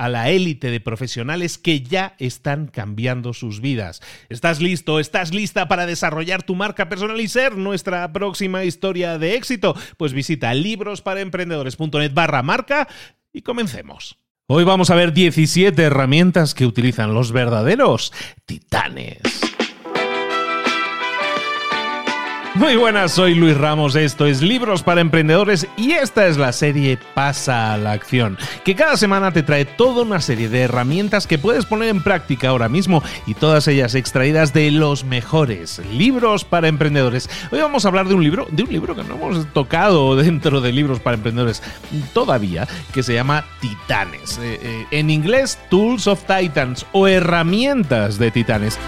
a la élite de profesionales que ya están cambiando sus vidas. ¿Estás listo? ¿Estás lista para desarrollar tu marca personal y ser nuestra próxima historia de éxito? Pues visita librosparaemprendedores.net barra marca y comencemos. Hoy vamos a ver 17 herramientas que utilizan los verdaderos titanes. Muy buenas, soy Luis Ramos, esto es Libros para Emprendedores y esta es la serie Pasa a la Acción, que cada semana te trae toda una serie de herramientas que puedes poner en práctica ahora mismo y todas ellas extraídas de los mejores libros para emprendedores. Hoy vamos a hablar de un libro, de un libro que no hemos tocado dentro de Libros para Emprendedores todavía, que se llama Titanes. Eh, eh, en inglés, Tools of Titans o Herramientas de Titanes.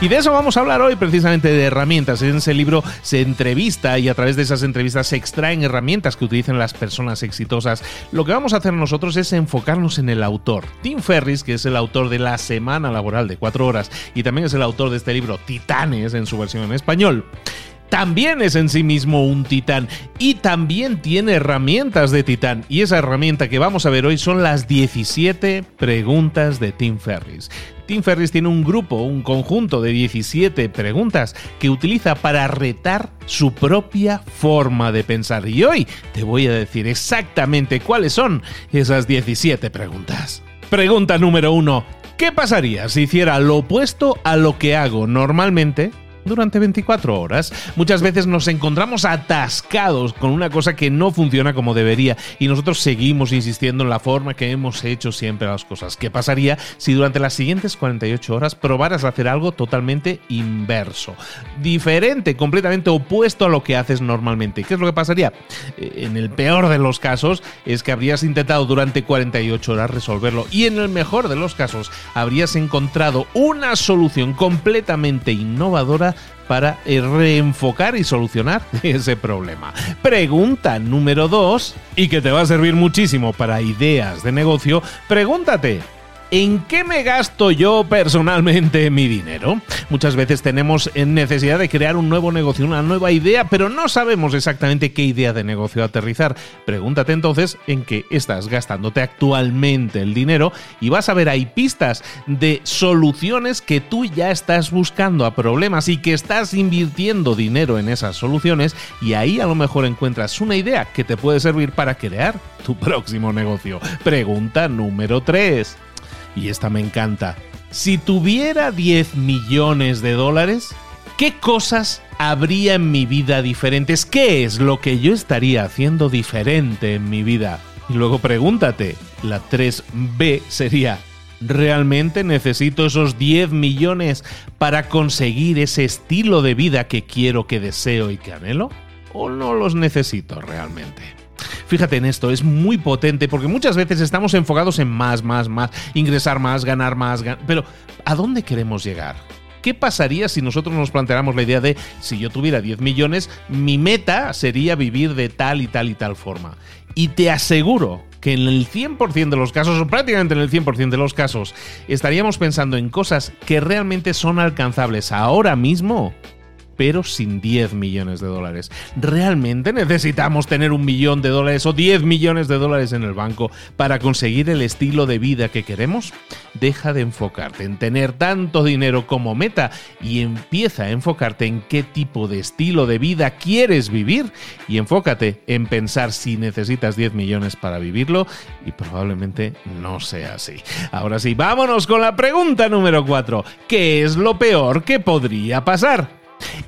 Y de eso vamos a hablar hoy, precisamente de herramientas. En ese libro se entrevista y a través de esas entrevistas se extraen herramientas que utilizan las personas exitosas. Lo que vamos a hacer nosotros es enfocarnos en el autor. Tim Ferris, que es el autor de La Semana Laboral de Cuatro Horas y también es el autor de este libro Titanes en su versión en español también es en sí mismo un titán y también tiene herramientas de titán. Y esa herramienta que vamos a ver hoy son las 17 preguntas de Tim Ferris. Tim Ferris tiene un grupo, un conjunto de 17 preguntas que utiliza para retar su propia forma de pensar. Y hoy te voy a decir exactamente cuáles son esas 17 preguntas. Pregunta número 1. ¿Qué pasaría si hiciera lo opuesto a lo que hago normalmente durante 24 horas. Muchas veces nos encontramos atascados con una cosa que no funciona como debería y nosotros seguimos insistiendo en la forma que hemos hecho siempre las cosas. ¿Qué pasaría si durante las siguientes 48 horas probaras hacer algo totalmente inverso? Diferente, completamente opuesto a lo que haces normalmente. ¿Qué es lo que pasaría? Eh, en el peor de los casos es que habrías intentado durante 48 horas resolverlo y en el mejor de los casos habrías encontrado una solución completamente innovadora para eh, reenfocar y solucionar ese problema. Pregunta número 2, y que te va a servir muchísimo para ideas de negocio, pregúntate. ¿En qué me gasto yo personalmente mi dinero? Muchas veces tenemos necesidad de crear un nuevo negocio, una nueva idea, pero no sabemos exactamente qué idea de negocio aterrizar. Pregúntate entonces en qué estás gastándote actualmente el dinero y vas a ver hay pistas de soluciones que tú ya estás buscando a problemas y que estás invirtiendo dinero en esas soluciones y ahí a lo mejor encuentras una idea que te puede servir para crear tu próximo negocio. Pregunta número 3 y esta me encanta. Si tuviera 10 millones de dólares, ¿qué cosas habría en mi vida diferentes? ¿Qué es lo que yo estaría haciendo diferente en mi vida? Y luego pregúntate, la 3B sería, ¿realmente necesito esos 10 millones para conseguir ese estilo de vida que quiero, que deseo y que anhelo? ¿O no los necesito realmente? Fíjate en esto, es muy potente porque muchas veces estamos enfocados en más, más, más, ingresar más, ganar más, pero ¿a dónde queremos llegar? ¿Qué pasaría si nosotros nos planteáramos la idea de si yo tuviera 10 millones, mi meta sería vivir de tal y tal y tal forma? Y te aseguro que en el 100% de los casos, o prácticamente en el 100% de los casos, estaríamos pensando en cosas que realmente son alcanzables ahora mismo pero sin 10 millones de dólares. ¿Realmente necesitamos tener un millón de dólares o 10 millones de dólares en el banco para conseguir el estilo de vida que queremos? Deja de enfocarte en tener tanto dinero como meta y empieza a enfocarte en qué tipo de estilo de vida quieres vivir y enfócate en pensar si necesitas 10 millones para vivirlo y probablemente no sea así. Ahora sí, vámonos con la pregunta número 4. ¿Qué es lo peor que podría pasar?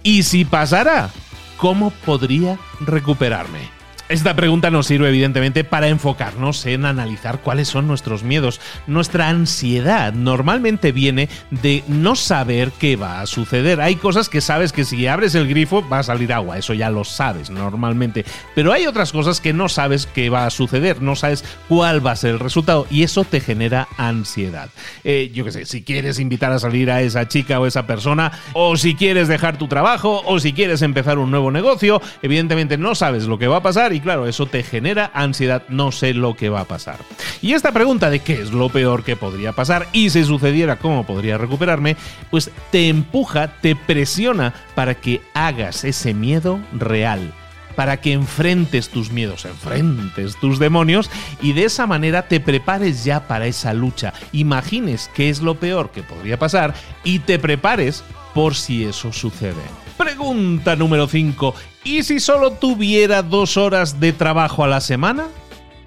Y si pasara, ¿cómo podría recuperarme? Esta pregunta nos sirve evidentemente para enfocarnos en analizar cuáles son nuestros miedos. Nuestra ansiedad normalmente viene de no saber qué va a suceder. Hay cosas que sabes que si abres el grifo va a salir agua, eso ya lo sabes normalmente. Pero hay otras cosas que no sabes qué va a suceder, no sabes cuál va a ser el resultado y eso te genera ansiedad. Eh, yo qué sé, si quieres invitar a salir a esa chica o esa persona, o si quieres dejar tu trabajo, o si quieres empezar un nuevo negocio, evidentemente no sabes lo que va a pasar claro, eso te genera ansiedad, no sé lo que va a pasar. Y esta pregunta de qué es lo peor que podría pasar y si sucediera cómo podría recuperarme, pues te empuja, te presiona para que hagas ese miedo real para que enfrentes tus miedos, enfrentes tus demonios y de esa manera te prepares ya para esa lucha. Imagines qué es lo peor que podría pasar y te prepares por si eso sucede. Pregunta número 5. ¿Y si solo tuviera dos horas de trabajo a la semana?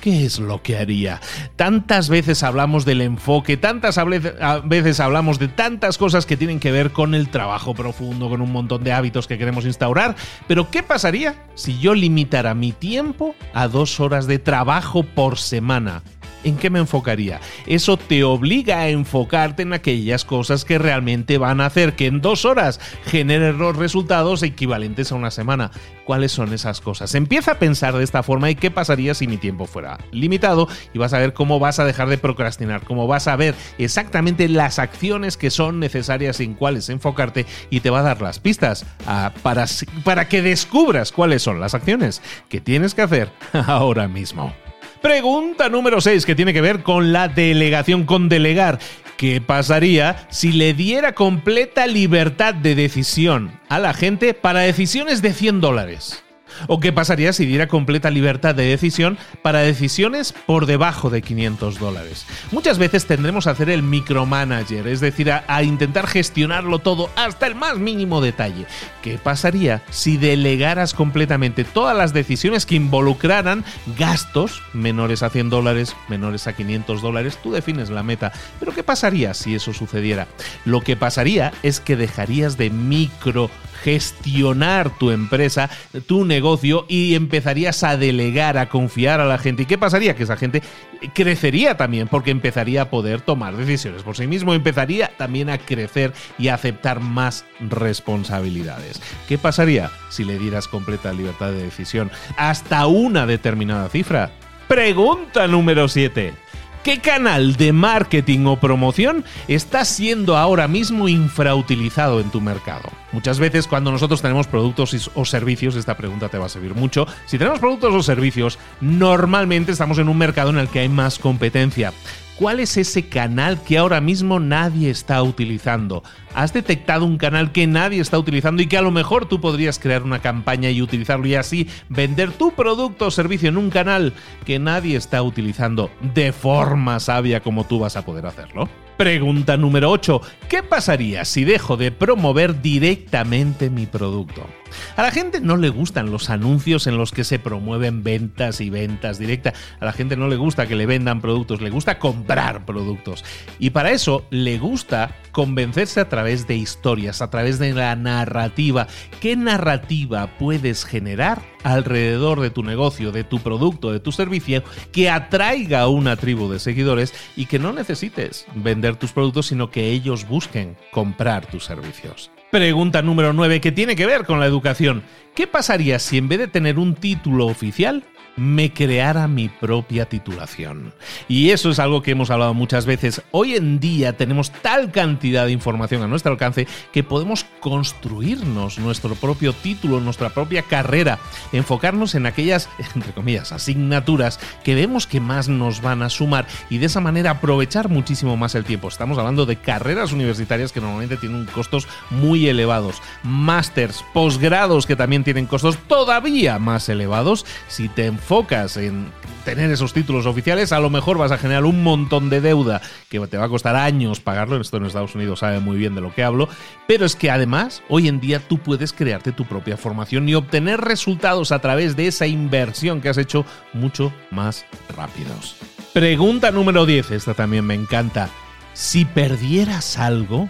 ¿qué es lo que haría? Tantas veces hablamos del enfoque, tantas veces hablamos de tantas cosas que tienen que ver con el trabajo profundo, con un montón de hábitos que queremos instaurar, pero ¿qué pasaría si yo limitara mi tiempo a dos horas de trabajo por semana? ¿En qué me enfocaría? Eso te obliga a enfocarte en aquellas cosas que realmente van a hacer que en dos horas generen los resultados equivalentes a una semana. ¿Cuáles son esas cosas? Empieza a pensar de esta forma y qué pasaría si mi tiempo fuera limitado y vas a ver cómo vas a dejar de procrastinar, cómo vas a ver exactamente las acciones que son necesarias en cuáles enfocarte y te va a dar las pistas para, para que descubras cuáles son las acciones que tienes que hacer ahora mismo. Pregunta número 6 que tiene que ver con la delegación, con delegar. ¿Qué pasaría si le diera completa libertad de decisión a la gente para decisiones de 100 dólares? ¿O qué pasaría si diera completa libertad de decisión para decisiones por debajo de 500 dólares? Muchas veces tendremos a hacer el micromanager, es decir, a, intentar gestionarlo todo hasta el más mínimo detalle. ¿Qué pasaría si delegaras completamente todas las decisiones que involucraran gastos menores a 100 dólares, menores a 500 dólares? Tú defines la meta. Pero ¿qué pasaría si eso sucediera? Lo que pasaría es que dejarías de micro gestionar tu empresa, tu negocio y empezarías a delegar, a confiar a la gente. ¿Y qué pasaría? Que esa gente crecería también porque empezaría a poder tomar decisiones por sí mismo, empezaría también a crecer y a aceptar más responsabilidades. ¿Qué pasaría si le dieras completa libertad de decisión hasta una determinada cifra? Pregunta número 7. ¿Qué canal de marketing o promoción está siendo ahora mismo infrautilizado en tu mercado? Muchas veces cuando nosotros tenemos productos o servicios, esta pregunta te va a servir mucho, si tenemos productos o servicios, normalmente estamos en un mercado en el que hay más competencia. ¿Cuál es ese canal que ahora mismo nadie está utilizando? ¿Has detectado un canal que nadie está utilizando y que a lo mejor tú podrías crear una campaña y utilizarlo y así vender tu producto o servicio en un canal que nadie está utilizando de forma sabia como tú vas a poder hacerlo? Pregunta número 8. ¿Qué pasaría si dejo de promover directamente mi producto? A la gente no le gustan los anuncios en los que se promueven ventas y ventas directas. A la gente no le gusta que le vendan productos, le gusta comprar productos. Y para eso le gusta convencerse a través de historias, a través de la narrativa. ¿Qué narrativa puedes generar alrededor de tu negocio, de tu producto, de tu servicio, que atraiga a una tribu de seguidores y que no necesites vender tus productos, sino que ellos busquen comprar tus servicios? Pregunta número 9 que tiene que ver con la educación. ¿Qué pasaría si en vez de tener un título oficial me creara mi propia titulación. Y eso es algo que hemos hablado muchas veces. Hoy en día tenemos tal cantidad de información a nuestro alcance que podemos construirnos nuestro propio título, nuestra propia carrera, enfocarnos en aquellas, entre comillas, asignaturas que vemos que más nos van a sumar y de esa manera aprovechar muchísimo más el tiempo. Estamos hablando de carreras universitarias que normalmente tienen costos muy elevados, másters, posgrados que también tienen costos todavía más elevados. Si te enfocas en tener esos títulos oficiales, a lo mejor vas a generar un montón de deuda que te va a costar años pagarlo. Esto en Estados Unidos sabe muy bien de lo que hablo. Pero es que además, hoy en día tú puedes crearte tu propia formación y obtener resultados a través de esa inversión que has hecho mucho más rápidos. Pregunta número 10, esta también me encanta. Si perdieras algo,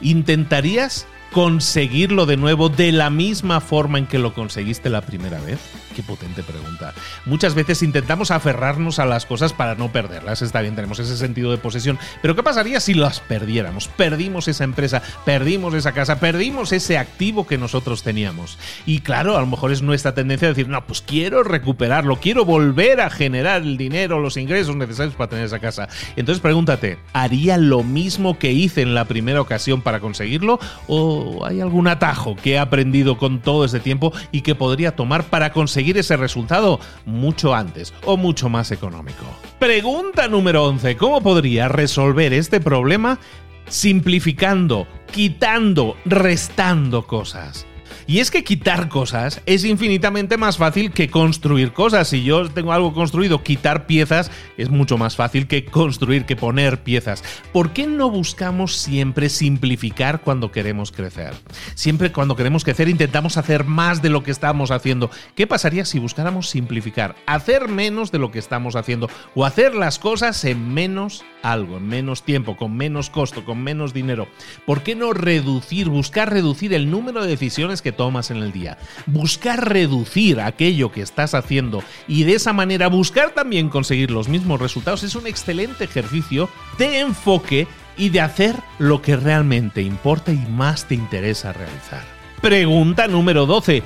¿intentarías conseguirlo de nuevo de la misma forma en que lo conseguiste la primera vez? Qué potente pregunta. Muchas veces intentamos aferrarnos a las cosas para no perderlas. Está bien, tenemos ese sentido de posesión. Pero ¿qué pasaría si las perdiéramos? Perdimos esa empresa, perdimos esa casa, perdimos ese activo que nosotros teníamos. Y claro, a lo mejor es nuestra tendencia a decir, no, pues quiero recuperarlo, quiero volver a generar el dinero, los ingresos necesarios para tener esa casa. Entonces pregúntate, ¿haría lo mismo que hice en la primera ocasión para conseguirlo? ¿O hay algún atajo que he aprendido con todo este tiempo y que podría tomar para conseguir ese resultado mucho antes o mucho más económico. Pregunta número 11. ¿Cómo podría resolver este problema simplificando, quitando, restando cosas? Y es que quitar cosas es infinitamente más fácil que construir cosas. Si yo tengo algo construido, quitar piezas es mucho más fácil que construir, que poner piezas. ¿Por qué no buscamos siempre simplificar cuando queremos crecer? Siempre cuando queremos crecer intentamos hacer más de lo que estamos haciendo. ¿Qué pasaría si buscáramos simplificar? Hacer menos de lo que estamos haciendo o hacer las cosas en menos algo, en menos tiempo, con menos costo, con menos dinero. ¿Por qué no reducir, buscar reducir el número de decisiones que tomas en el día? Buscar reducir aquello que estás haciendo y de esa manera buscar también conseguir los mismos resultados es un excelente ejercicio de enfoque y de hacer lo que realmente importa y más te interesa realizar. Pregunta número 12.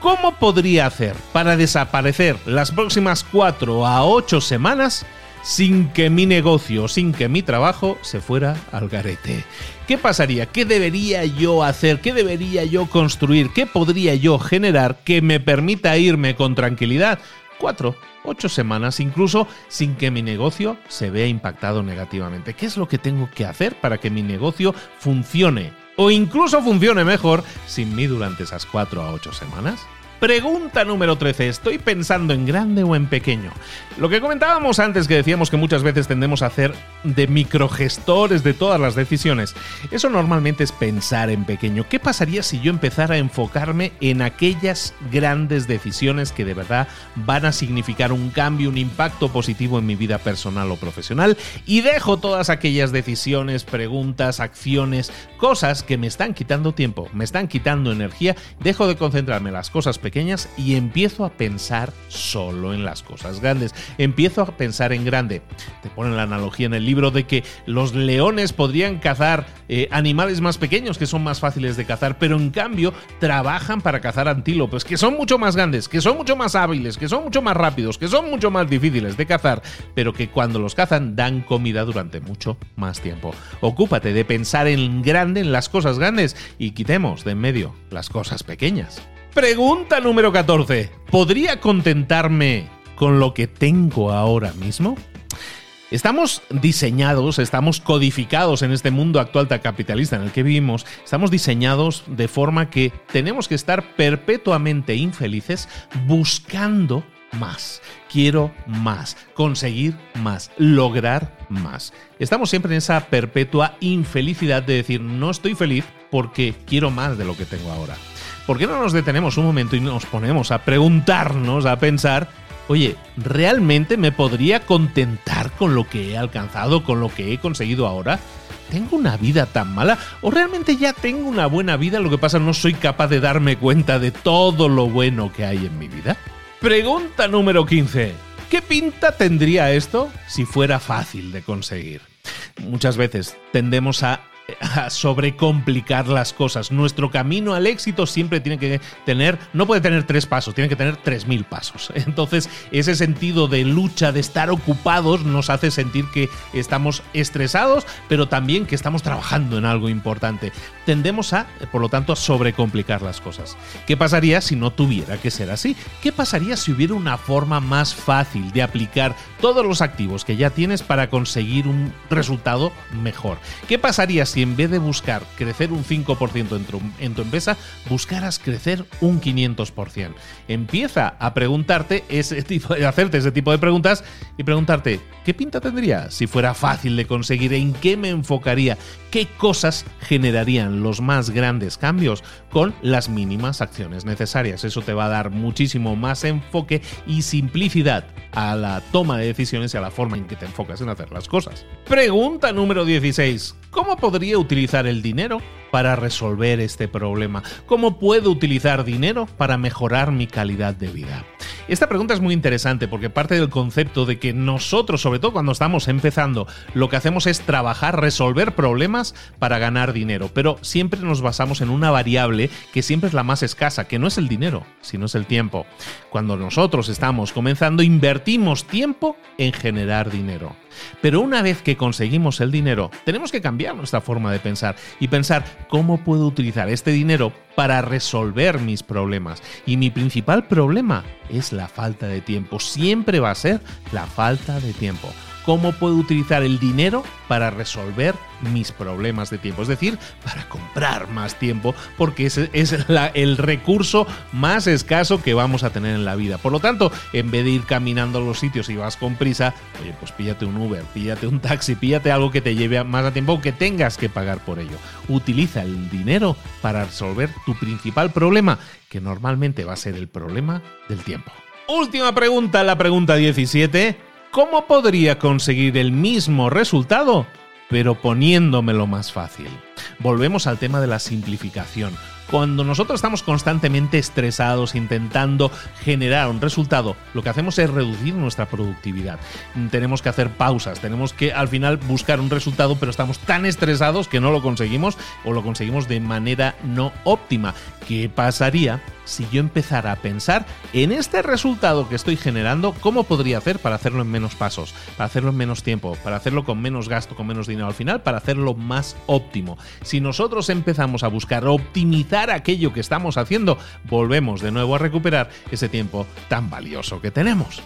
¿Cómo podría hacer para desaparecer las próximas 4 a 8 semanas sin que mi negocio, sin que mi trabajo se fuera al garete. ¿Qué pasaría? ¿Qué debería yo hacer? ¿Qué debería yo construir? ¿Qué podría yo generar que me permita irme con tranquilidad? Cuatro, ocho semanas incluso sin que mi negocio se vea impactado negativamente. ¿Qué es lo que tengo que hacer para que mi negocio funcione? O incluso funcione mejor sin mí durante esas cuatro a ocho semanas. Pregunta número 13. ¿Estoy pensando en grande o en pequeño? Lo que comentábamos antes que decíamos que muchas veces tendemos a hacer de microgestores de todas las decisiones. Eso normalmente es pensar en pequeño. ¿Qué pasaría si yo empezara a enfocarme en aquellas grandes decisiones que de verdad van a significar un cambio, un impacto positivo en mi vida personal o profesional y dejo todas aquellas decisiones, preguntas, acciones, cosas que me están quitando tiempo, me están quitando energía, dejo de concentrarme en las cosas pequeñas y empiezo a pensar solo en las cosas grandes. Empiezo a pensar en grande. Te ponen la analogía en el libro de que los leones podrían cazar eh, animales más pequeños que son más fáciles de cazar, pero en cambio trabajan para cazar antílopes que son mucho más grandes, que son mucho más hábiles, que son mucho más rápidos, que son mucho más difíciles de cazar, pero que cuando los cazan dan comida durante mucho más tiempo. Ocúpate de pensar en grande, en las cosas grandes y quitemos de en medio las cosas pequeñas. Pregunta número 14. ¿Podría contentarme con lo que tengo ahora mismo? Estamos diseñados, estamos codificados en este mundo actual capitalista en el que vivimos, estamos diseñados de forma que tenemos que estar perpetuamente infelices buscando más. Quiero más, conseguir más, lograr más. Estamos siempre en esa perpetua infelicidad de decir no estoy feliz porque quiero más de lo que tengo ahora. ¿Por qué no nos detenemos un momento y nos ponemos a preguntarnos, a pensar, oye, ¿realmente me podría contentar con lo que he alcanzado, con lo que he conseguido ahora? ¿Tengo una vida tan mala? ¿O realmente ya tengo una buena vida? Lo que pasa no soy capaz de darme cuenta de todo lo bueno que hay en mi vida. Pregunta número 15. ¿Qué pinta tendría esto si fuera fácil de conseguir? Muchas veces tendemos a a sobrecomplicar las cosas. Nuestro camino al éxito siempre tiene que tener, no puede tener tres pasos, tiene que tener tres mil pasos. Entonces, ese sentido de lucha, de estar ocupados, nos hace sentir que estamos estresados, pero también que estamos trabajando en algo importante. Tendemos a, por lo tanto, a sobrecomplicar las cosas. ¿Qué pasaría si no tuviera que ser así? ¿Qué pasaría si hubiera una forma más fácil de aplicar todos los activos que ya tienes para conseguir un resultado mejor? ¿Qué pasaría si en vez de buscar crecer un 5% en tu, en tu empresa, buscaras crecer un 500%? Empieza a preguntarte ese tipo, a hacerte ese tipo de preguntas y preguntarte, ¿qué pinta tendría si fuera fácil de conseguir? ¿En qué me enfocaría? ¿Qué cosas generarían los más grandes cambios con las mínimas acciones necesarias? Eso te va a dar muchísimo más enfoque y simplicidad a la toma de decisiones y a la forma en que te enfocas en hacer las cosas. Pregunta número 16. ¿Cómo podría utilizar el dinero para resolver este problema? ¿Cómo puedo utilizar dinero para mejorar mi calidad de vida? Esta pregunta es muy interesante porque parte del concepto de que nosotros, sobre todo cuando estamos empezando, lo que hacemos es trabajar, resolver problemas para ganar dinero, pero siempre nos basamos en una variable que siempre es la más escasa, que no es el dinero, sino es el tiempo. Cuando nosotros estamos comenzando, invertimos tiempo en generar dinero. Pero una vez que conseguimos el dinero, tenemos que cambiar nuestra forma de pensar y pensar cómo puedo utilizar este dinero para resolver mis problemas. Y mi principal problema es la falta de tiempo. Siempre va a ser la falta de tiempo cómo puedo utilizar el dinero para resolver mis problemas de tiempo. Es decir, para comprar más tiempo, porque ese es el recurso más escaso que vamos a tener en la vida. Por lo tanto, en vez de ir caminando a los sitios y vas con prisa, oye, pues píllate un Uber, píllate un taxi, píllate algo que te lleve más a tiempo que tengas que pagar por ello. Utiliza el dinero para resolver tu principal problema, que normalmente va a ser el problema del tiempo. Última pregunta, la pregunta 17. ¿Cómo podría conseguir el mismo resultado, pero poniéndomelo más fácil? Volvemos al tema de la simplificación. Cuando nosotros estamos constantemente estresados intentando generar un resultado, lo que hacemos es reducir nuestra productividad. Tenemos que hacer pausas, tenemos que al final buscar un resultado, pero estamos tan estresados que no lo conseguimos o lo conseguimos de manera no óptima. ¿Qué pasaría si yo empezara a pensar en este resultado que estoy generando, cómo podría hacer para hacerlo en menos pasos, para hacerlo en menos tiempo, para hacerlo con menos gasto, con menos dinero al final, para hacerlo más óptimo. Si nosotros empezamos a buscar optimizar aquello que estamos haciendo, volvemos de nuevo a recuperar ese tiempo tan valioso que tenemos.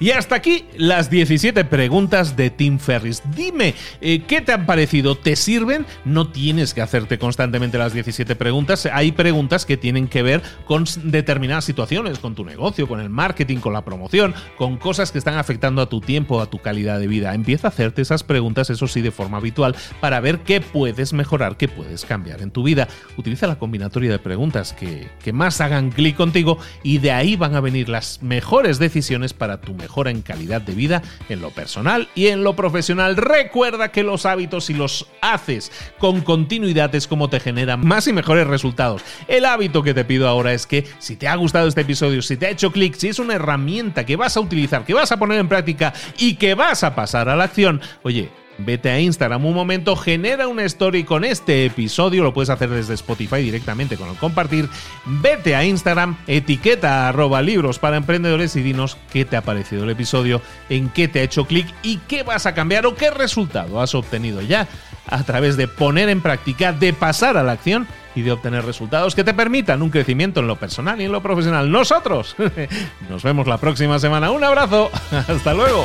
Y hasta aquí las 17 preguntas de Tim Ferris. Dime, eh, ¿qué te han parecido? ¿Te sirven? No tienes que hacerte constantemente las 17 preguntas. Hay preguntas que tienen que ver con determinadas situaciones, con tu negocio, con el marketing, con la promoción, con cosas que están afectando a tu tiempo, a tu calidad de vida. Empieza a hacerte esas preguntas, eso sí, de forma habitual, para ver qué puedes mejorar, qué puedes cambiar en tu vida. Utiliza la combinatoria de preguntas que, que más hagan clic contigo y de ahí van a venir las mejores decisiones para tu mejor mejora en calidad de vida en lo personal y en lo profesional. Recuerda que los hábitos, si los haces con continuidad, es como te generan más y mejores resultados. El hábito que te pido ahora es que si te ha gustado este episodio, si te ha hecho clic, si es una herramienta que vas a utilizar, que vas a poner en práctica y que vas a pasar a la acción, oye, Vete a Instagram un momento, genera una story con este episodio, lo puedes hacer desde Spotify directamente con el compartir. Vete a Instagram, etiqueta arroba libros para emprendedores y dinos qué te ha parecido el episodio, en qué te ha hecho clic y qué vas a cambiar o qué resultado has obtenido ya a través de poner en práctica, de pasar a la acción y de obtener resultados que te permitan un crecimiento en lo personal y en lo profesional. Nosotros nos vemos la próxima semana. Un abrazo. Hasta luego.